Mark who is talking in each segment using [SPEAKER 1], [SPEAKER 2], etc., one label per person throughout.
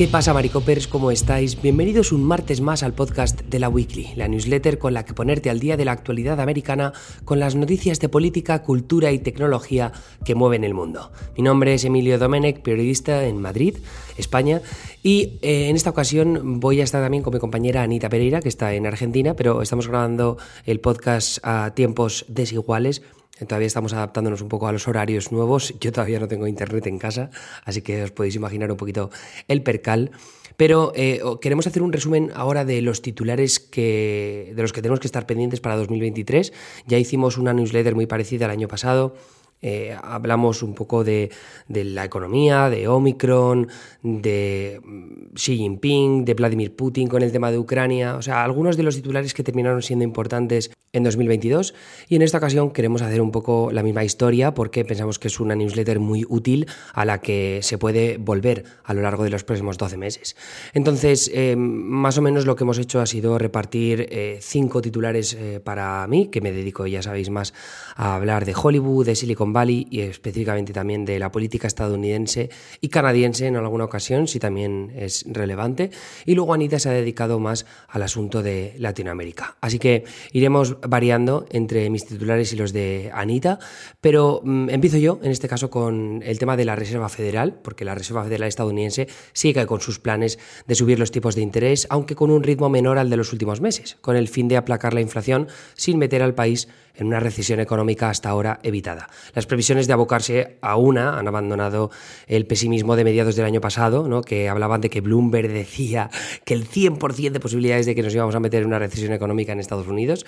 [SPEAKER 1] ¿Qué pasa, Maricopers? ¿Cómo estáis? Bienvenidos un martes más al podcast de la Weekly, la newsletter con la que ponerte al día de la actualidad americana con las noticias de política, cultura y tecnología que mueven el mundo. Mi nombre es Emilio Domenech, periodista en Madrid, España, y eh, en esta ocasión voy a estar también con mi compañera Anita Pereira, que está en Argentina, pero estamos grabando el podcast a tiempos desiguales Todavía estamos adaptándonos un poco a los horarios nuevos. Yo todavía no tengo internet en casa, así que os podéis imaginar un poquito el percal. Pero eh, queremos hacer un resumen ahora de los titulares que, de los que tenemos que estar pendientes para 2023. Ya hicimos una newsletter muy parecida el año pasado eh, hablamos un poco de, la economía, de Omicron, de mm, Xi Jinping, de Vladimir Putin con el tema de Ucrania, o sea, algunos de los titulares que terminaron siendo importantes en 2022 y en esta ocasión queremos hacer un poco la misma historia porque pensamos que es una newsletter muy útil a la que se puede volver a lo largo de los próximos 12 meses. Entonces, eh, más o menos lo que hemos hecho ha sido repartir eh, cinco titulares para mí, que me dedico, ya sabéis, más a hablar de Hollywood, de Silicon Valley y específicamente también de la política estadounidense y canadiense en alguna ocasión, si también es relevante. Y luego Anita se ha dedicado más al asunto de Latinoamérica. Así que iremos variando entre mis titulares y los de Anita, pero mm, empiezo yo, en este caso, con el tema de la Reserva Federal, porque la Reserva Federal estadounidense sigue con sus planes de subir los tipos de interés, aunque con un ritmo menor al de los últimos meses, con el fin de aplacar la inflación sin meter al país en una recesión económica hasta ahora evitada. Las previsiones de abocarse a una han abandonado el pesimismo de mediados del año pasado, ¿no? que hablaban de que Bloomberg decía que el 100% de posibilidades de que nos íbamos a meter en una recesión económica en Estados Unidos.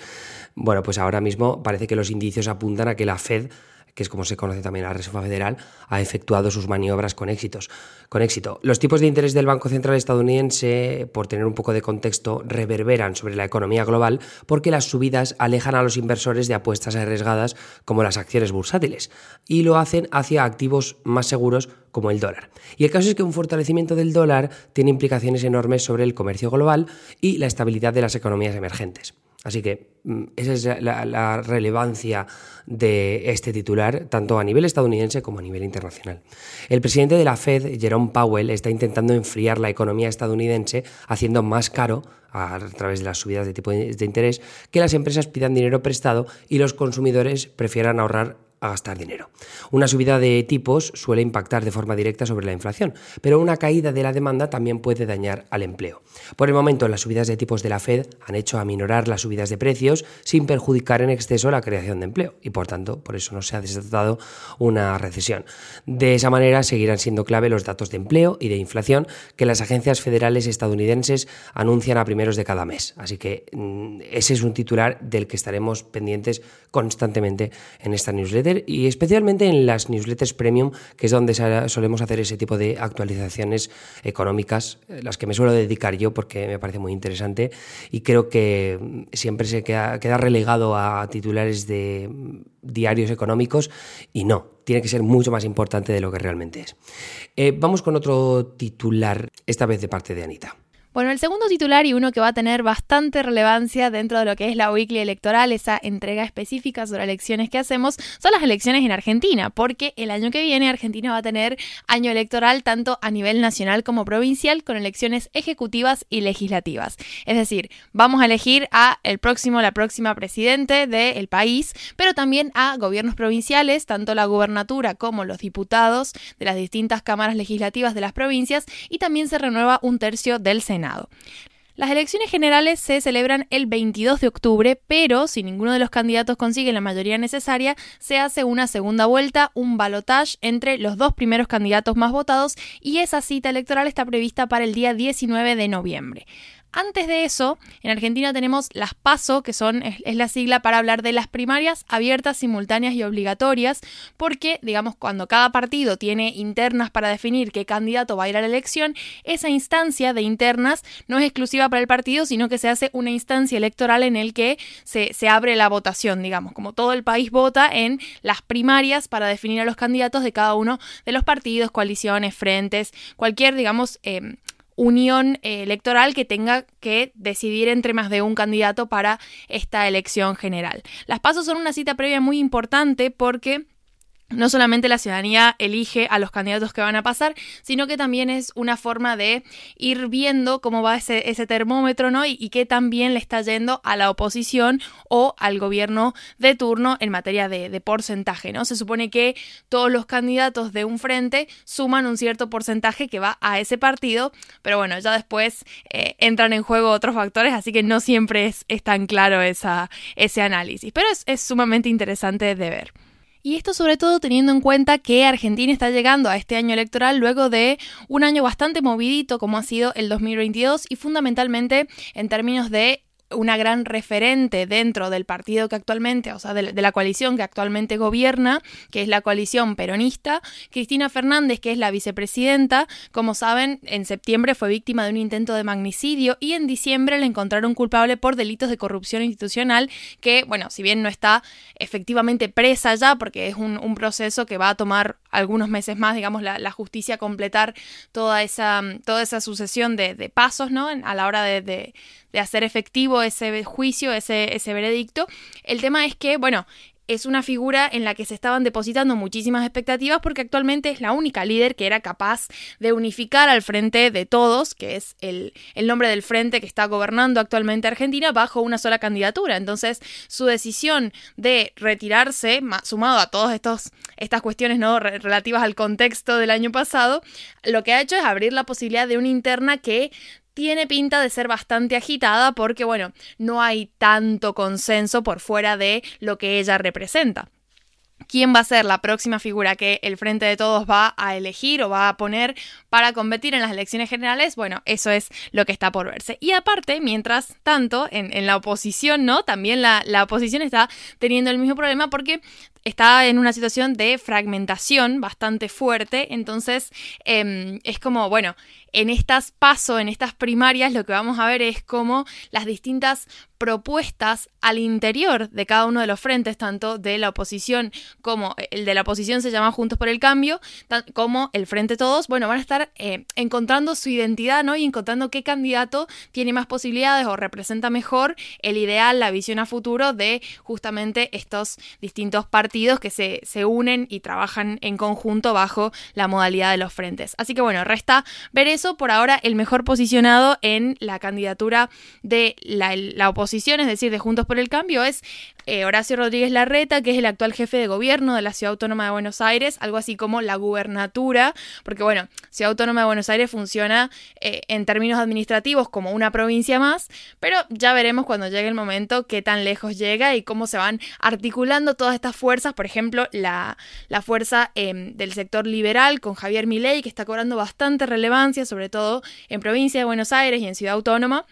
[SPEAKER 1] Bueno, pues ahora mismo parece que los indicios apuntan a que la Fed que es como se conoce también la Reserva Federal, ha efectuado sus maniobras con éxitos. Con éxito. Los tipos de interés del Banco Central estadounidense, por tener un poco de contexto, reverberan sobre la economía global porque las subidas alejan a los inversores de apuestas arriesgadas como las acciones bursátiles y lo hacen hacia activos más seguros como el dólar. Y el caso es que un fortalecimiento del dólar tiene implicaciones enormes sobre el comercio global y la estabilidad de las economías emergentes. Así que mm, esa es la, relevancia de este titular, tanto a nivel estadounidense como a nivel internacional. El presidente de la Fed, Jerome Powell, está intentando enfriar la economía estadounidense, haciendo más caro, a través de las subidas de tipo de interés, que las empresas pidan dinero prestado y los consumidores prefieran ahorrar a gastar dinero. Una subida de tipos suele impactar de forma directa sobre la inflación, pero una caída de la demanda también puede dañar al empleo. Por el momento, las subidas de tipos de la Fed han hecho aminorar las subidas de precios sin perjudicar en exceso la creación de empleo y, por tanto, por eso no se ha desatado una recesión. De esa manera, seguirán siendo clave los datos de empleo y de inflación que las agencias federales estadounidenses anuncian a primeros de cada mes. Así que mm, ese es un titular del que estaremos pendientes constantemente en esta newsletter y especialmente en las newsletters premium, que es donde solemos hacer ese tipo de actualizaciones económicas, eh, las que me suelo dedicar yo porque me parece muy interesante y creo que mm, siempre se queda, relegado a titulares de mm, diarios económicos y no, tiene que ser mucho más importante de lo que realmente es. Eh, vamos con otro titular, esta vez de parte de Anita.
[SPEAKER 2] Bueno, el segundo titular y uno que va a tener bastante relevancia dentro de lo que es la weekly electoral, esa entrega específica sobre elecciones que hacemos, son las elecciones en Argentina, porque el año que viene Argentina va a tener año electoral tanto a nivel nacional como provincial con elecciones ejecutivas y legislativas. Es decir, vamos a elegir a el próximo, la próxima presidente del país, pero también a gobiernos provinciales, tanto la gubernatura como los diputados de las distintas cámaras legislativas de las provincias y también se renueva un tercio del Senado. Las elecciones generales se celebran el 22 de octubre, pero si ninguno de los candidatos consigue la mayoría necesaria, se hace una segunda vuelta, un balotage entre los dos primeros candidatos más votados y esa cita electoral está prevista para el día 19 de noviembre. Antes de eso, en Argentina tenemos las PASO, que son, es, la sigla para hablar de las primarias abiertas, simultáneas y obligatorias, porque, digamos, cuando cada partido tiene internas para definir qué candidato va a ir a la elección, esa instancia de internas no es exclusiva para el partido, sino que se hace una instancia electoral en el que se, abre la votación, digamos, como todo el país vota en las primarias para definir a los candidatos de cada uno de los partidos, coaliciones, frentes, cualquier, digamos, em, unión eh, electoral que tenga que decidir entre más de un candidato para esta elección general. Las pasos son una cita previa muy importante porque no solamente la ciudadanía elige a los candidatos que van a pasar, sino que también es una forma de ir viendo cómo va ese, ese termómetro, ¿no? Y, y, qué tan bien le está yendo a la oposición o al gobierno de turno en materia de, de, porcentaje, ¿no? Se supone que todos los candidatos de un frente suman un cierto porcentaje que va a ese partido, pero bueno, ya después eh, entran en juego otros factores, así que no siempre es, es tan claro esa, ese análisis, pero es, es sumamente interesante de ver. Y esto sobre todo teniendo en cuenta que Argentina está llegando a este año electoral luego de un año bastante movidito como ha sido el 2022 y fundamentalmente en términos de una gran referente dentro del partido que actualmente, o sea, de, la coalición que actualmente gobierna, que es la coalición peronista. Cristina Fernández, que es la vicepresidenta, como saben, en septiembre fue víctima de un intento de magnicidio y en diciembre le encontraron culpable por delitos de corrupción institucional, que, bueno, si bien no está efectivamente presa ya, porque es un, proceso que va a tomar algunos meses más, digamos, la, justicia completar toda esa, toda esa sucesión de, pasos, ¿no? A la hora de de hacer efectivo ese juicio, ese, ese veredicto. El tema es que, bueno, es una figura en la que se estaban depositando muchísimas expectativas porque actualmente es la única líder que era capaz de unificar al frente de todos, que es el, el, nombre del frente que está gobernando actualmente Argentina, bajo una sola candidatura. Entonces, su decisión de retirarse, sumado a todas estas cuestiones ¿no? relativas al contexto del año pasado, lo que ha hecho es abrir la posibilidad de una interna que tiene pinta de ser bastante agitada porque, bueno, no hay tanto consenso por fuera de lo que ella representa. ¿Quién va a ser la próxima figura que el Frente de Todos va a elegir o va a poner para competir en las elecciones generales? Bueno, eso es lo que está por verse. Y aparte, mientras tanto, en, la oposición, ¿no? También la, la oposición está teniendo el mismo problema porque está en una situación de fragmentación bastante fuerte, entonces eh, es como, bueno, en estas pasos, en estas primarias, lo que vamos a ver es cómo las distintas propuestas al interior de cada uno de los frentes, tanto de la oposición como eh, el de la oposición se llama Juntos por el Cambio, como el Frente Todos, bueno, van a estar eh, encontrando su identidad, ¿no? Y encontrando qué candidato tiene más posibilidades o representa mejor el ideal, la visión a futuro de justamente estos distintos partidos que se, se unen y trabajan en conjunto bajo la modalidad de los frentes. Así que bueno, resta ver eso por ahora el mejor posicionado en la candidatura de la, oposición, es decir, de Juntos por el Cambio, es eh, Horacio Rodríguez Larreta, que es el actual jefe de gobierno de la Ciudad Autónoma de Buenos Aires, algo así como la gubernatura, porque bueno, Ciudad Autónoma de Buenos Aires funciona eh, en términos administrativos como una provincia más, pero ya veremos cuando llegue el momento qué tan lejos llega y cómo se van articulando todas estas fuerzas, por ejemplo, la, la fuerza em, del sector liberal con Javier Milei, que está cobrando bastante relevancia, sobre todo en provincia de Buenos Aires y en Ciudad Autónoma,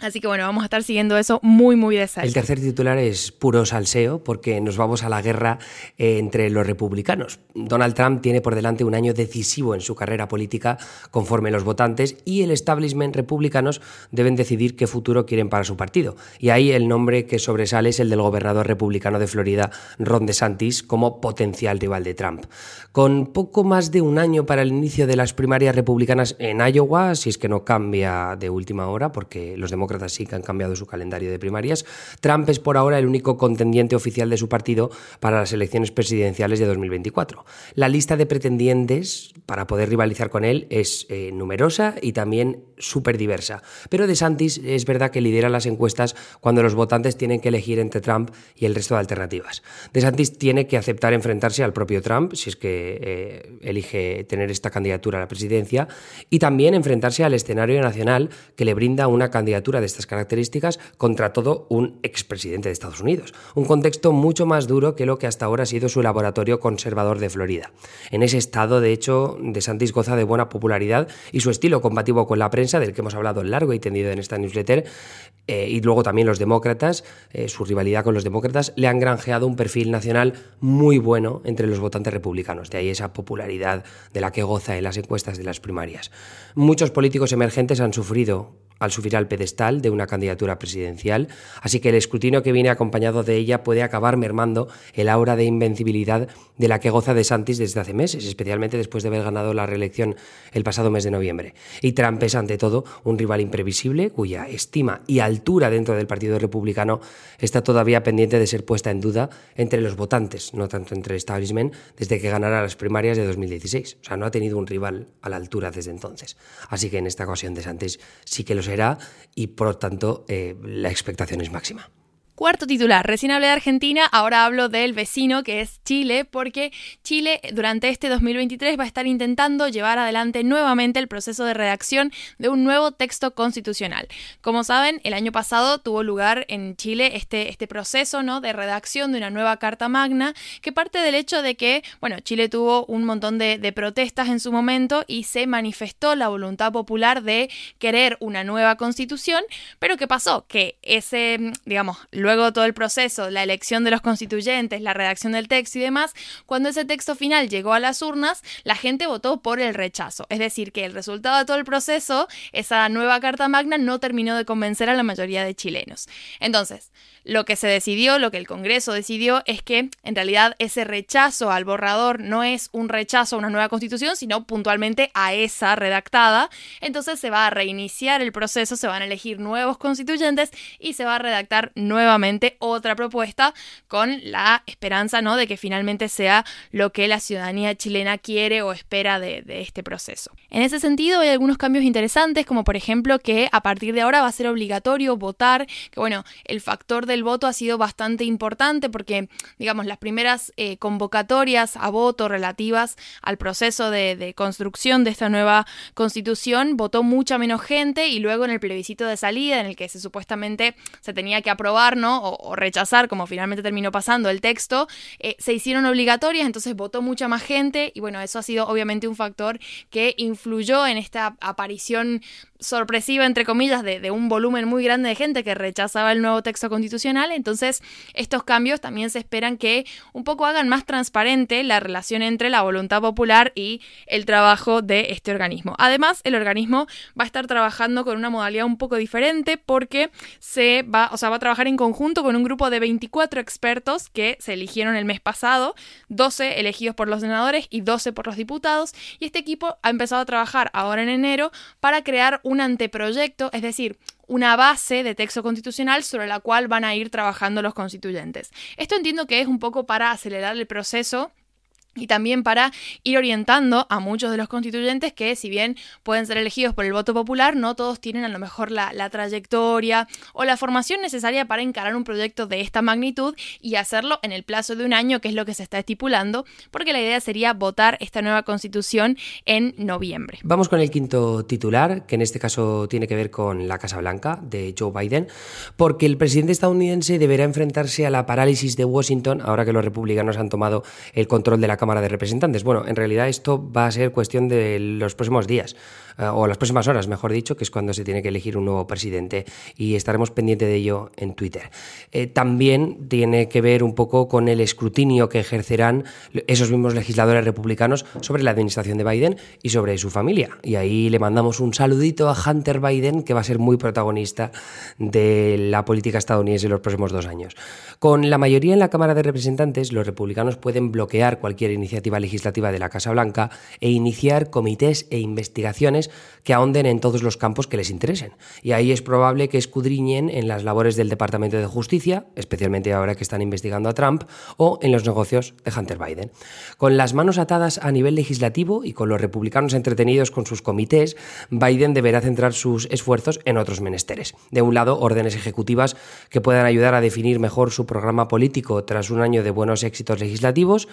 [SPEAKER 2] Así que bueno, vamos a estar siguiendo eso muy, muy de cerca.
[SPEAKER 1] El tercer titular es puro salseo porque nos vamos a la guerra eh, entre los republicanos. Donald Trump tiene por delante un año decisivo en su carrera política conforme los votantes y el establishment republicanos deben decidir qué futuro quieren para su partido. Y ahí el nombre que sobresale es el del gobernador republicano de Florida, Ron DeSantis, como potencial rival de Trump. Con poco más de un año para el inicio de las primarias republicanas en Iowa, si es que no cambia de última hora porque los demócratas demócratas sí que han cambiado su calendario de primarias. Trump es por ahora el único contendiente oficial de su partido para las elecciones presidenciales de 2024. La lista de pretendientes para poder rivalizar con él es eh, numerosa y también súper diversa. Pero DeSantis es verdad que lidera las encuestas cuando los votantes tienen que elegir entre Trump y el resto de alternativas. DeSantis tiene que aceptar enfrentarse al propio Trump, si es que eh, elige tener esta candidatura a la presidencia, y también enfrentarse al escenario nacional que le brinda una candidatura de estas características contra todo un expresidente de Estados Unidos. Un contexto mucho más duro que lo que hasta ahora ha sido su laboratorio conservador de Florida. En ese estado, de hecho, DeSantis goza de buena popularidad y su estilo combativo con la prensa, del que hemos hablado largo y tendido en esta newsletter, eh, y luego también los demócratas, eh, su rivalidad con los demócratas, le han granjeado un perfil nacional muy bueno entre los votantes republicanos. De ahí esa popularidad de la que goza en las encuestas de las primarias. Muchos políticos emergentes han sufrido al subir al pedestal de una candidatura presidencial, así que el escrutinio que viene acompañado de ella puede acabar mermando el aura de invencibilidad de la que goza de Santis desde hace meses, especialmente después de haber ganado la reelección el pasado mes de noviembre. Y Trump es, ante todo, un rival imprevisible cuya estima y altura dentro del Partido Republicano está todavía pendiente de ser puesta en duda entre los votantes, no tanto entre el establishment, desde que ganara las primarias de 2016. O sea, no ha tenido un rival a la altura desde entonces. Así que en esta ocasión de Santis sí que lo será y por lo tanto eh, la expectación es máxima.
[SPEAKER 2] Cuarto titular, recién hablé de Argentina, ahora hablo del vecino que es Chile, porque Chile durante este 2023 va a estar intentando llevar adelante nuevamente el proceso de redacción de un nuevo texto constitucional. Como saben, el año pasado tuvo lugar en Chile este, este proceso ¿no? de redacción de una nueva Carta Magna, que parte del hecho de que, bueno, Chile tuvo un montón de, de protestas en su momento y se manifestó la voluntad popular de querer una nueva constitución, pero ¿qué pasó? Que ese, digamos, Luego todo el proceso, la elección de los constituyentes, la redacción del texto y demás, cuando ese texto final llegó a las urnas, la gente votó por el rechazo. Es decir, que el resultado de todo el proceso, esa nueva Carta Magna, no terminó de convencer a la mayoría de chilenos. Entonces, lo que se decidió, lo que el Congreso decidió, es que en realidad ese rechazo al borrador no es un rechazo a una nueva constitución, sino puntualmente a esa redactada. Entonces se va a reiniciar el proceso, se van a elegir nuevos constituyentes y se va a redactar nuevamente otra propuesta con la esperanza ¿no? de que finalmente sea lo que la ciudadanía chilena quiere o espera de, de este proceso. En ese sentido hay algunos cambios interesantes, como por ejemplo que a partir de ahora va a ser obligatorio votar, que bueno, el factor de el voto ha sido bastante importante porque, digamos, las primeras eh, convocatorias a voto relativas al proceso de, construcción de esta nueva constitución votó mucha menos gente y luego en el plebiscito de salida en el que se supuestamente se tenía que aprobar, ¿no? O, rechazar, como finalmente terminó pasando el texto, eh, se hicieron obligatorias, entonces votó mucha más gente y bueno, eso ha sido obviamente un factor que influyó en esta aparición sorpresiva, entre comillas, de, un volumen muy grande de gente que rechazaba el nuevo texto constitucional. Entonces, estos cambios también se esperan que un poco hagan más transparente la relación entre la voluntad popular y el trabajo de este organismo. Además, el organismo va a estar trabajando con una modalidad un poco diferente porque se va, o sea, va a trabajar en conjunto con un grupo de 24 expertos que se eligieron el mes pasado, 12 elegidos por los senadores y 12 por los diputados. Y este equipo ha empezado a trabajar ahora en enero para crear un un anteproyecto, es decir, una base de texto constitucional sobre la cual van a ir trabajando los constituyentes. Esto entiendo que es un poco para acelerar el proceso y también para ir orientando a muchos de los constituyentes que si bien pueden ser elegidos por el voto popular, no todos tienen a lo mejor la, trayectoria o la formación necesaria para encarar un proyecto de esta magnitud y hacerlo en el plazo de un año, que es lo que se está estipulando, porque la idea sería votar esta nueva constitución en noviembre.
[SPEAKER 1] Vamos con el quinto titular, que en este caso tiene que ver con la Casa Blanca de Joe Biden, porque el presidente estadounidense deberá enfrentarse a la parálisis de Washington ahora que los republicanos han tomado el control de la Cámara de Representantes. Bueno, en realidad esto va a ser cuestión de los próximos días, eh, o las próximas horas, mejor dicho, que es cuando se tiene que elegir un nuevo presidente, y estaremos pendientes de ello en Twitter. Eh, también tiene que ver un poco con el escrutinio que ejercerán esos mismos legisladores republicanos sobre la administración de Biden y sobre su familia. Y ahí le mandamos un saludito a Hunter Biden, que va a ser muy protagonista de la política estadounidense en los próximos dos años. Con la mayoría en la Cámara de Representantes, los republicanos pueden bloquear cualquier iniciativa legislativa de la Casa Blanca e iniciar comités e investigaciones que ahonden en todos los campos que les interesen. Y ahí es probable que escudriñen en las labores del Departamento de Justicia, especialmente ahora que están investigando a Trump, o en los negocios de Hunter Biden. Con las manos atadas a nivel legislativo y con los republicanos entretenidos con sus comités, Biden deberá centrar sus esfuerzos en otros menesteres. De un lado, órdenes ejecutivas que puedan ayudar a definir mejor su programa político tras un año de buenos éxitos legislativos,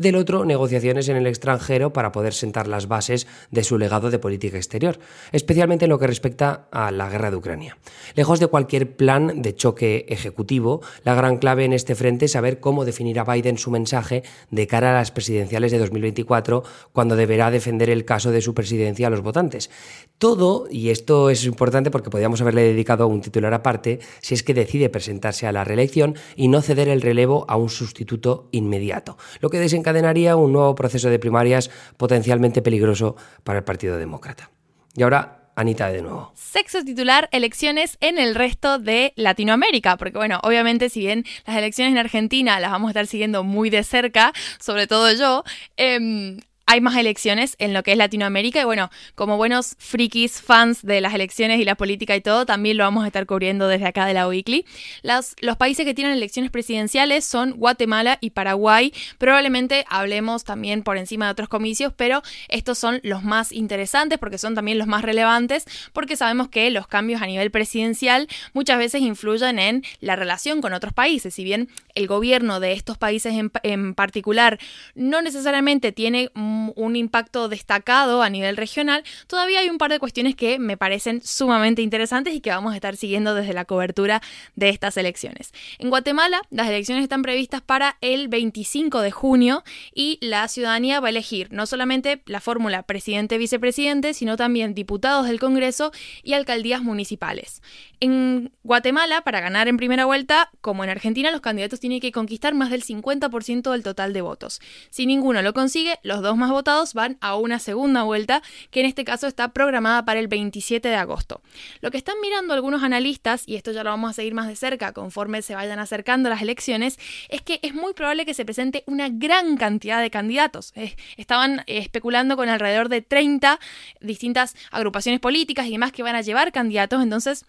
[SPEAKER 1] del otro, negociaciones en el extranjero para poder sentar las bases de su legado de política exterior, especialmente en lo que respecta a la guerra de Ucrania. Lejos de cualquier plan de choque ejecutivo, la gran clave en este frente es saber cómo definir a Biden su mensaje de cara a las presidenciales de 2024, cuando deberá defender el caso de su presidencia a los votantes. Todo, y esto es importante porque podríamos haberle dedicado un titular aparte, si es que decide presentarse a la reelección y no ceder el relevo a un sustituto inmediato, lo que desencadenaría un nuevo proceso de primarias potencialmente peligroso para el Partido Demócrata. Y ahora Anita de nuevo.
[SPEAKER 2] Sexo titular, elecciones en el resto de Latinoamérica, porque bueno, obviamente si bien las elecciones en Argentina las vamos a estar siguiendo muy de cerca, sobre todo yo, eh, hay más elecciones en lo que es Latinoamérica y bueno, como buenos frikis, fans de las elecciones y la política y todo, también lo vamos a estar cubriendo desde acá de la Weekly. Las, los países que tienen elecciones presidenciales son Guatemala y Paraguay. Probablemente hablemos también por encima de otros comicios, pero estos son los más interesantes porque son también los más relevantes, porque sabemos que los cambios a nivel presidencial muchas veces influyen en la relación con otros países. Si bien el gobierno de estos países en, en particular no necesariamente tiene un impacto destacado a nivel regional, todavía hay un par de cuestiones que me parecen sumamente interesantes y que vamos a estar siguiendo desde la cobertura de estas elecciones. En Guatemala, las elecciones están previstas para el 25 de junio y la ciudadanía va a elegir no solamente la fórmula presidente-vicepresidente, sino también diputados del Congreso y alcaldías municipales. En Guatemala, para ganar en primera vuelta, como en Argentina, los candidatos tienen que conquistar más del 50% del total de votos. Si ninguno lo consigue, los dos más votados van a una segunda vuelta, que en este caso está programada para el 27 de agosto. Lo que están mirando algunos analistas, y esto ya lo vamos a seguir más de cerca conforme se vayan acercando las elecciones, es que es muy probable que se presente una gran cantidad de candidatos. Estaban especulando con alrededor de 30 distintas agrupaciones políticas y demás que van a llevar candidatos, entonces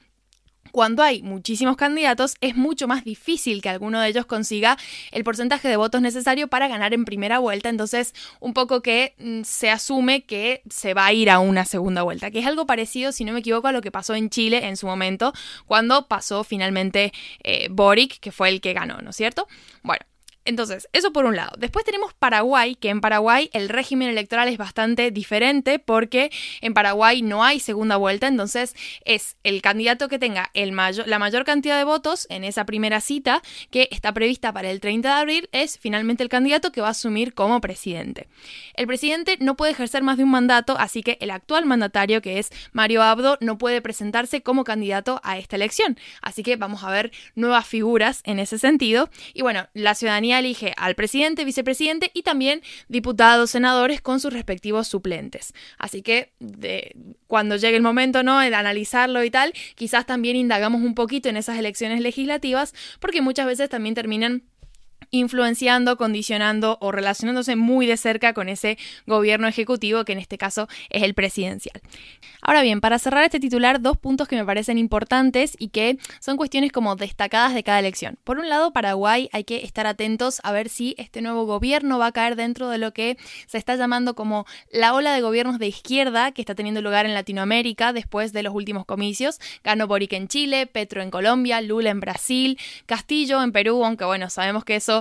[SPEAKER 2] cuando hay muchísimos candidatos, es mucho más difícil que alguno de ellos consiga el porcentaje de votos necesario para ganar en primera vuelta. Entonces, un poco que mm, se asume que se va a ir a una segunda vuelta, que es algo parecido, si no me equivoco, a lo que pasó en Chile en su momento, cuando pasó finalmente eh, Boric, que fue el que ganó, ¿no es cierto? Bueno, entonces, eso por un lado. Después tenemos Paraguay, que en Paraguay el régimen electoral es bastante diferente porque en Paraguay no hay segunda vuelta, entonces es el candidato que tenga el la mayor cantidad de votos en esa primera cita que está prevista para el 30 de abril es finalmente el candidato que va a asumir como presidente. El presidente no puede ejercer más de un mandato, así que el actual mandatario, que es Mario Abdo, no puede presentarse como candidato a esta elección. Así que vamos a ver nuevas figuras en ese sentido. Y bueno, la ciudadanía elige al presidente, vicepresidente y también diputados, senadores con sus respectivos suplentes. Así que de, cuando llegue el momento ¿no? de analizarlo y tal, quizás también indagamos un poquito en esas elecciones legislativas porque muchas veces también terminan influenciando, condicionando o relacionándose muy de cerca con ese gobierno ejecutivo que en este caso es el presidencial. Ahora bien, para cerrar este titular, dos puntos que me parecen importantes y que son cuestiones como destacadas de cada elección. Por un lado, Paraguay hay que estar atentos a ver si este nuevo gobierno va a caer dentro de lo que se está llamando como la ola de gobiernos de izquierda que está teniendo lugar en Latinoamérica después de los últimos comicios. Ganó Boric en Chile, Petro en Colombia, Lula en Brasil, Castillo en Perú, aunque bueno, sabemos que eso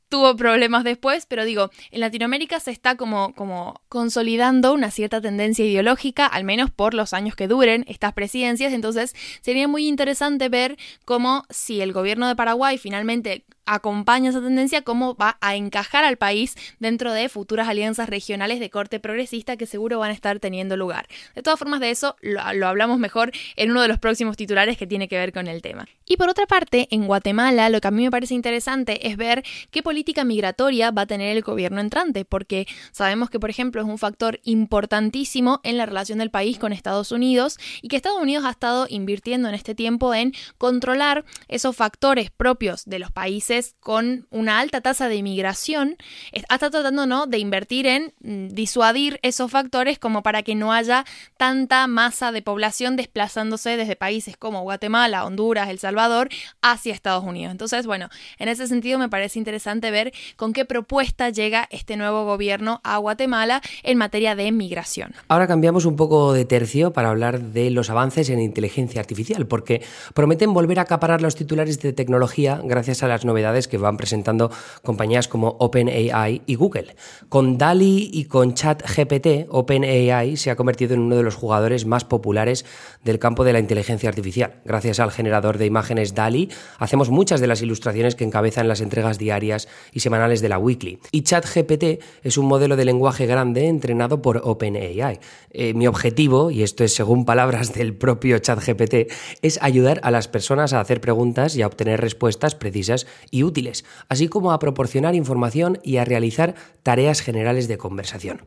[SPEAKER 2] tuvo problemas después, pero digo, en Latinoamérica se está como, como consolidando una cierta tendencia ideológica, al menos por los años que duren estas presidencias, entonces sería muy interesante ver cómo si el gobierno de Paraguay finalmente acompaña esa tendencia, cómo va a encajar al país dentro de futuras alianzas regionales de corte progresista que seguro van a estar teniendo lugar. De todas formas, de eso lo, hablamos mejor en uno de los próximos titulares que tiene que ver con el tema. Y por otra parte, en Guatemala, lo que a mí me parece interesante es ver qué política migratoria va a tener el gobierno entrante, porque sabemos que, por ejemplo, es un factor importantísimo en la relación del país con Estados Unidos y que Estados Unidos ha estado invirtiendo en este tiempo en controlar esos factores propios de los países con una alta tasa de inmigración, está tratando ¿no? de invertir en mm, disuadir esos factores como para que no haya tanta masa de población desplazándose desde países como Guatemala, Honduras, El Salvador hacia Estados Unidos. Entonces, bueno, en ese sentido me parece interesante ver con qué propuesta llega este nuevo gobierno a Guatemala en materia de migración.
[SPEAKER 1] Ahora cambiamos un poco de tercio para hablar de los avances en inteligencia artificial, porque prometen volver a acaparar los titulares de tecnología gracias a las novedades que van presentando compañías como OpenAI y Google. Con DALI y con ChatGPT, OpenAI se ha convertido en uno de los jugadores más populares del campo de la inteligencia artificial. Gracias al generador de imágenes DALI, hacemos muchas de las ilustraciones que encabezan las entregas diarias y semanales de la Weekly. Y ChatGPT es un modelo de lenguaje grande entrenado por OpenAI. Eh, mi objetivo, y esto es según palabras del propio ChatGPT, es ayudar a las personas a hacer preguntas y a obtener respuestas precisas y útiles, así como a proporcionar información y a realizar tareas generales de conversación.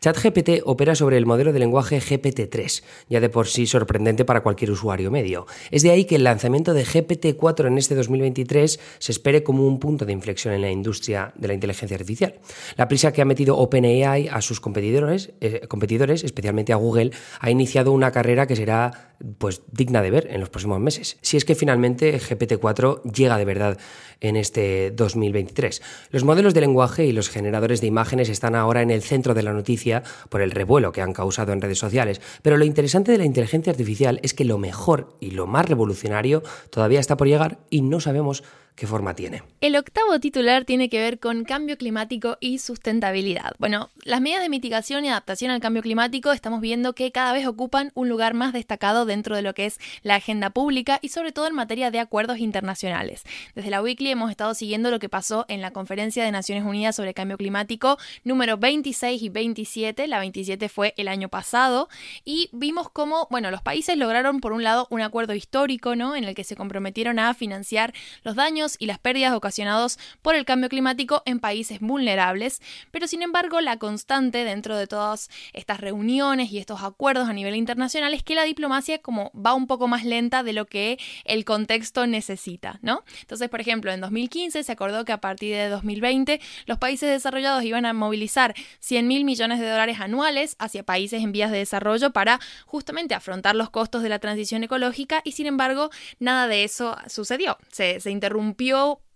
[SPEAKER 1] ChatGPT opera sobre el modelo de lenguaje GPT-3, ya de por sí sorprendente para cualquier usuario medio. Es de ahí que el lanzamiento de GPT-4 en este 2023 se espere como un punto de inflexión en la industria de la inteligencia artificial. La prisa que ha metido OpenAI a sus competidores, eh, competidores, especialmente a Google, ha iniciado una carrera que será pues digna de ver en los próximos meses. Si es que finalmente GPT-4 llega de verdad en este 2023. Los modelos de lenguaje y los generadores de imágenes están ahora en el centro de la noticia por el revuelo que han causado en redes sociales, pero lo interesante de la inteligencia artificial es que lo mejor y lo más revolucionario todavía está por llegar y no sabemos qué forma tiene.
[SPEAKER 2] El octavo titular tiene que ver con cambio climático y sustentabilidad. Bueno, las medidas de mitigación y adaptación al cambio climático estamos viendo que cada vez ocupan un lugar más destacado dentro de lo que es la agenda pública y sobre todo en materia de acuerdos internacionales. Desde la Weekly hemos estado siguiendo lo que pasó en la Conferencia de Naciones Unidas sobre Cambio Climático número 26 y 27. La 27 fue el año pasado y vimos cómo, bueno, los países lograron por un lado un acuerdo histórico, ¿no? En el que se comprometieron a financiar los daños y las pérdidas ocasionados por el cambio climático en países vulnerables, pero sin embargo la constante dentro de todas estas reuniones y estos acuerdos a nivel internacional es que la diplomacia como va un poco más lenta de lo que el contexto necesita, ¿no? Entonces, por ejemplo, en 2015 se acordó que a partir de 2020 los países desarrollados iban a movilizar 100 mil millones de dólares anuales hacia países en vías de desarrollo para justamente afrontar los costos de la transición ecológica y sin embargo nada de eso sucedió. Se, se interrumpió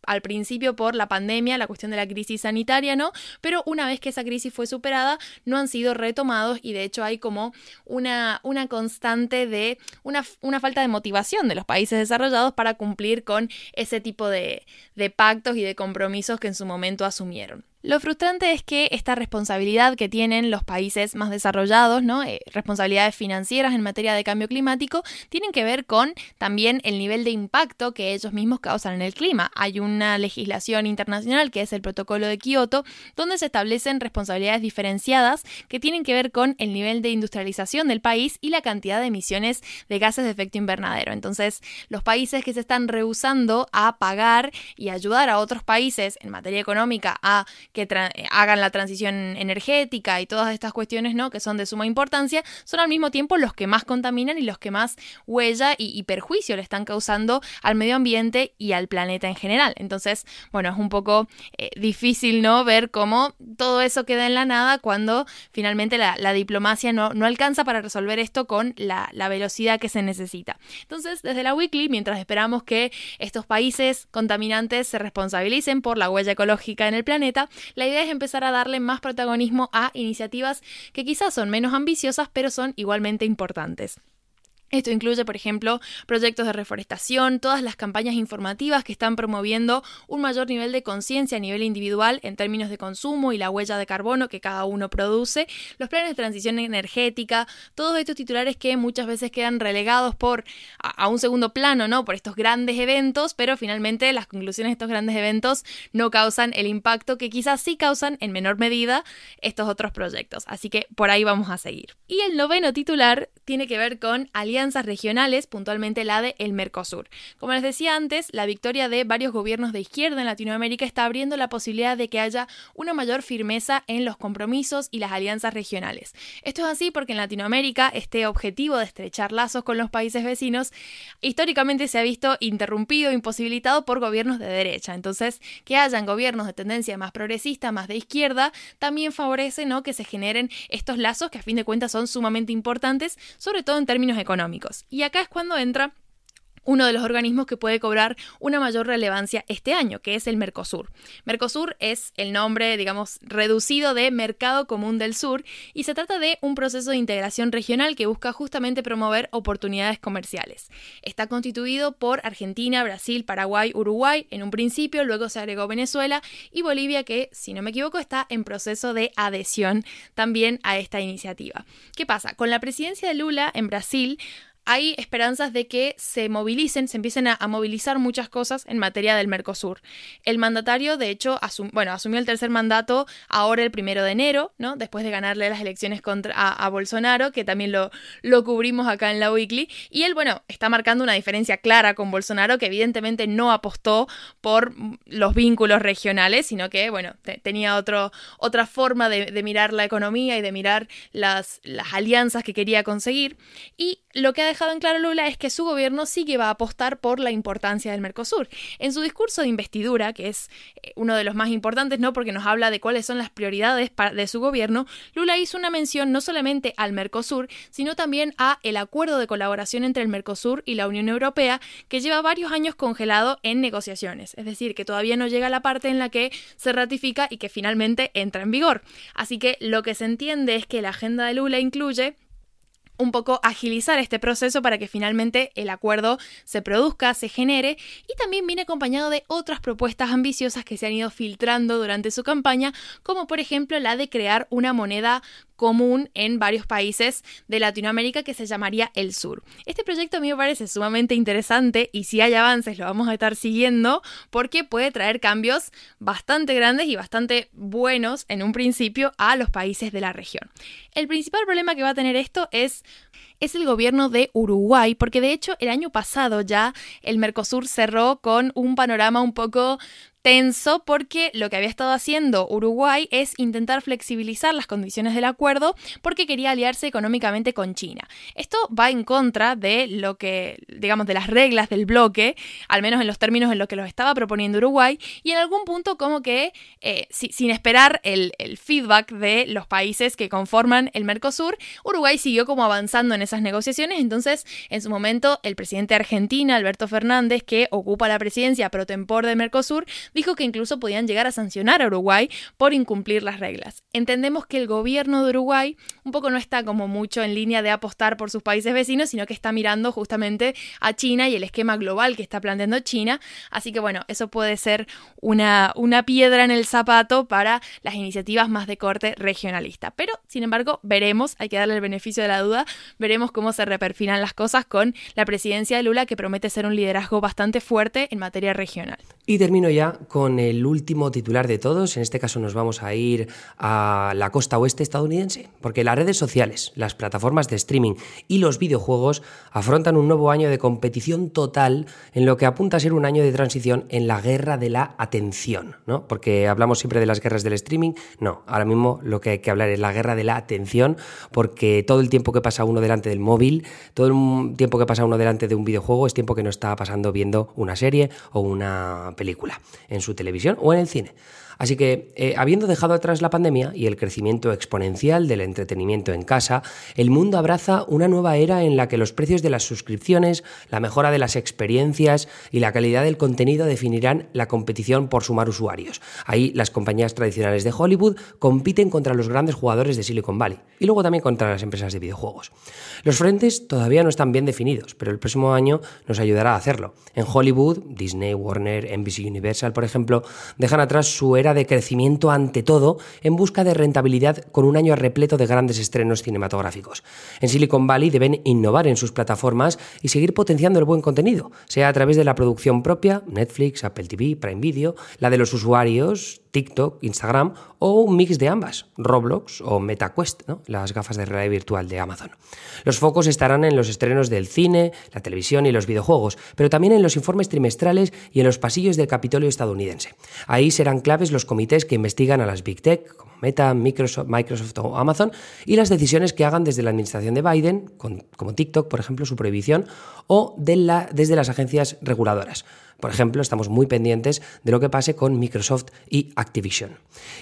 [SPEAKER 2] al principio por la pandemia, la cuestión de la crisis sanitaria, ¿no? Pero una vez que esa crisis fue superada, no han sido retomados y de hecho hay como una, una constante de una, una falta de motivación de los países desarrollados para cumplir con ese tipo de, de pactos y de compromisos que en su momento asumieron. Lo frustrante es que esta responsabilidad que tienen los países más desarrollados, ¿no? Eh, responsabilidades financieras en materia de cambio climático, tienen que ver con también el nivel de impacto que ellos mismos causan en el clima. Hay una legislación internacional que es el Protocolo de Kioto, donde se establecen responsabilidades diferenciadas que tienen que ver con el nivel de industrialización del país y la cantidad de emisiones de gases de efecto invernadero. Entonces, los países que se están rehusando a pagar y ayudar a otros países en materia económica a que hagan la transición energética y todas estas cuestiones ¿no? que son de suma importancia, son al mismo tiempo los que más contaminan y los que más huella y, perjuicio le están causando al medio ambiente y al planeta en general. Entonces, bueno, es un poco eh, difícil ¿no? ver cómo todo eso queda en la nada cuando finalmente la, diplomacia no, no, alcanza para resolver esto con la, la velocidad que se necesita. Entonces, desde la Weekly, mientras esperamos que estos países contaminantes se responsabilicen por la huella ecológica en el planeta, la idea es empezar a darle más protagonismo a iniciativas que quizás son menos ambiciosas, pero son igualmente importantes. Esto incluye, por ejemplo, proyectos de reforestación, todas las campañas informativas que están promoviendo un mayor nivel de conciencia a nivel individual en términos de consumo y la huella de carbono que cada uno produce, los planes de transición energética, todos estos titulares que muchas veces quedan relegados por a, un segundo plano, ¿no? Por estos grandes eventos, pero finalmente las conclusiones de estos grandes eventos no causan el impacto que quizás sí causan en menor medida estos otros proyectos. Así que por ahí vamos a seguir. Y el noveno titular tiene que ver con alianzas regionales, puntualmente la de el Mercosur. Como les decía antes, la victoria de varios gobiernos de izquierda en Latinoamérica está abriendo la posibilidad de que haya una mayor firmeza en los compromisos y las alianzas regionales. Esto es así porque en Latinoamérica este objetivo de estrechar lazos con los países vecinos históricamente se ha visto interrumpido, imposibilitado por gobiernos de derecha. Entonces, que hayan gobiernos de tendencia más progresista, más de izquierda, también favorece ¿no? que se generen estos lazos que a fin de cuentas son sumamente importantes, sobre todo en términos económicos. Y acá es cuando entra uno de los organismos que puede cobrar una mayor relevancia este año, que es el Mercosur. Mercosur es el nombre, digamos, reducido de Mercado Común del Sur y se trata de un proceso de integración regional que busca justamente promover oportunidades comerciales. Está constituido por Argentina, Brasil, Paraguay, Uruguay en un principio, luego se agregó Venezuela y Bolivia que, si no me equivoco, está en proceso de adhesión también a esta iniciativa. ¿Qué pasa? Con la presidencia de Lula en Brasil, hay esperanzas de que se movilicen, se empiecen a, movilizar muchas cosas en materia del Mercosur. El mandatario, de hecho, bueno, asumió el tercer mandato ahora el primero de enero, ¿no? Después de ganarle las elecciones contra, a, Bolsonaro, que también lo, lo cubrimos acá en la Weekly. Y él, bueno, está marcando una diferencia clara con Bolsonaro, que evidentemente no apostó por los vínculos regionales, sino que, bueno, tenía otro, otra forma de, mirar la economía y de mirar las, las alianzas que quería conseguir. Y lo que ha dejado en claro Lula es que su gobierno sí que va a apostar por la importancia del Mercosur. En su discurso de investidura, que es eh, uno de los más importantes, ¿no? Porque nos habla de cuáles son las prioridades de su gobierno, Lula hizo una mención no solamente al Mercosur, sino también a el acuerdo de colaboración entre el Mercosur y la Unión Europea, que lleva varios años congelado en negociaciones. Es decir, que todavía no llega la parte en la que se ratifica y que finalmente entra en vigor. Así que lo que se entiende es que la agenda de Lula incluye un poco agilizar este proceso para que finalmente el acuerdo se produzca, se genere. Y también viene acompañado de otras propuestas ambiciosas que se han ido filtrando durante su campaña, como por ejemplo la de crear una moneda común en varios países de Latinoamérica que se llamaría El Sur. Este proyecto a mí me parece sumamente interesante y si hay avances lo vamos a estar siguiendo porque puede traer cambios bastante grandes y bastante buenos en un principio a los países de la región. El principal problema que va a tener esto es es el gobierno de Uruguay, porque de hecho el año pasado ya el Mercosur cerró con un panorama un poco tenso porque lo que había estado haciendo Uruguay es intentar flexibilizar las condiciones del acuerdo porque quería aliarse económicamente con China. Esto va en contra de lo que, digamos, de las reglas del bloque, al menos en los términos en los que lo estaba proponiendo Uruguay, y en algún punto como que eh, sin esperar el, feedback de los países que conforman el Mercosur, Uruguay siguió como avanzando en esas negociaciones, entonces en su momento el presidente de Argentina, Alberto Fernández, que ocupa la presidencia pro tempor del Mercosur, dijo que incluso podían llegar a sancionar a Uruguay por incumplir las reglas. Entendemos que el gobierno de Uruguay un poco no está como mucho en línea de apostar por sus países vecinos, sino que está mirando justamente a China y el esquema global que está planteando China. Así que bueno, eso puede ser una, una piedra en el zapato para las iniciativas más de corte regionalista. Pero, sin embargo, veremos, hay que darle el beneficio de la duda, veremos cómo se reperfinan las cosas con la presidencia de Lula, que promete ser un liderazgo bastante fuerte en materia regional.
[SPEAKER 1] Y termino ya con el último titular de todos. En este caso nos vamos a ir a la costa oeste estadounidense, porque las redes sociales, las plataformas de streaming y los videojuegos afrontan un nuevo año de competición total en lo que apunta a ser un año de transición en la guerra de la atención, ¿no? Porque hablamos siempre de las guerras del streaming, no, ahora mismo lo que hay que hablar es la guerra de la atención, porque todo el tiempo que pasa uno delante del móvil, todo el tiempo que pasa uno delante de un videojuego es tiempo que no está pasando viendo una serie o una película en su televisión o en el cine. Así que, eh, habiendo dejado atrás la pandemia y el crecimiento exponencial del entretenimiento en casa, el mundo abraza una nueva era en la que los precios de las suscripciones, la mejora de las experiencias y la calidad del contenido definirán la competición por sumar usuarios. Ahí las compañías tradicionales de Hollywood compiten contra los grandes jugadores de Silicon Valley y luego también contra las empresas de videojuegos. Los frentes todavía no están bien definidos, pero el próximo año nos ayudará a hacerlo. En Hollywood, Disney, Warner, NBC Universal, por ejemplo, dejan atrás su era de crecimiento ante todo en busca de rentabilidad con un año repleto de grandes estrenos cinematográficos. En Silicon Valley deben innovar en sus plataformas y seguir potenciando el buen contenido, sea a través de la producción propia, Netflix, Apple TV, Prime Video, la de los usuarios, TikTok, Instagram o un mix de ambas, Roblox o MetaQuest, las gafas de realidad virtual de Amazon. Los focos estarán en los estrenos del cine, la televisión y los videojuegos, pero también en los informes trimestrales y en los pasillos del Capitolio estadounidense. Ahí serán claves los comités que investigan a las Big Tech, como Meta, Microsoft, o Amazon, y las decisiones que hagan desde la administración de Biden, como TikTok, por ejemplo, su prohibición, o desde las agencias reguladoras. Por ejemplo, estamos muy pendientes de lo que pase con Microsoft y Activision.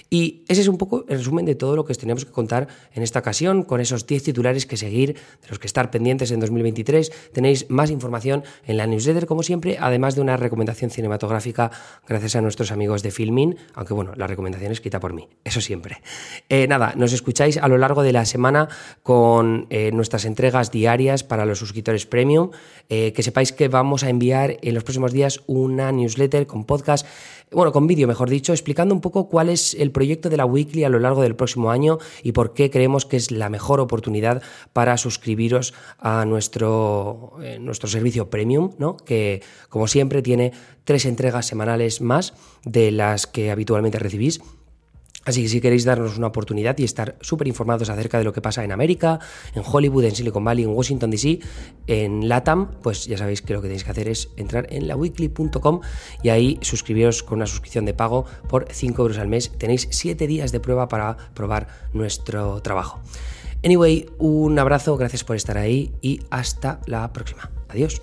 [SPEAKER 1] Y ese es un poco el resumen de todo lo que os teníamos que contar en esta ocasión, con esos 10 titulares que seguir, de los que estar pendientes en 2023. Tenéis más información en la newsletter, como siempre, además de una recomendación cinematográfica gracias a nuestros amigos de Filmin, aunque bueno, la recomendación es escrita por mí, eso siempre. Eh, nada, nos escucháis a lo largo de la semana con eh, nuestras entregas diarias para los suscriptores premium. Eh, que sepáis que vamos a enviar en los próximos días una newsletter con podcast bueno, con vídeo mejor dicho, explicando un poco cuál es el proyecto de la Weekly a lo largo del próximo año y por qué creemos que es la mejor oportunidad para suscribiros a nuestro, eh, nuestro servicio premium, ¿no? que como siempre tiene tres entregas semanales más de las que habitualmente recibís Así que si queréis darnos una oportunidad y estar súper informados acerca de lo que pasa en América, en Hollywood, en Silicon Valley, en Washington DC, en LATAM, pues ya sabéis que lo que tenéis que hacer es entrar en laweekly.com y ahí suscribiros con una suscripción de pago por 5 euros al mes. Tenéis 7 días de prueba para probar nuestro trabajo. Anyway, un abrazo, gracias por estar ahí y hasta la próxima. Adiós.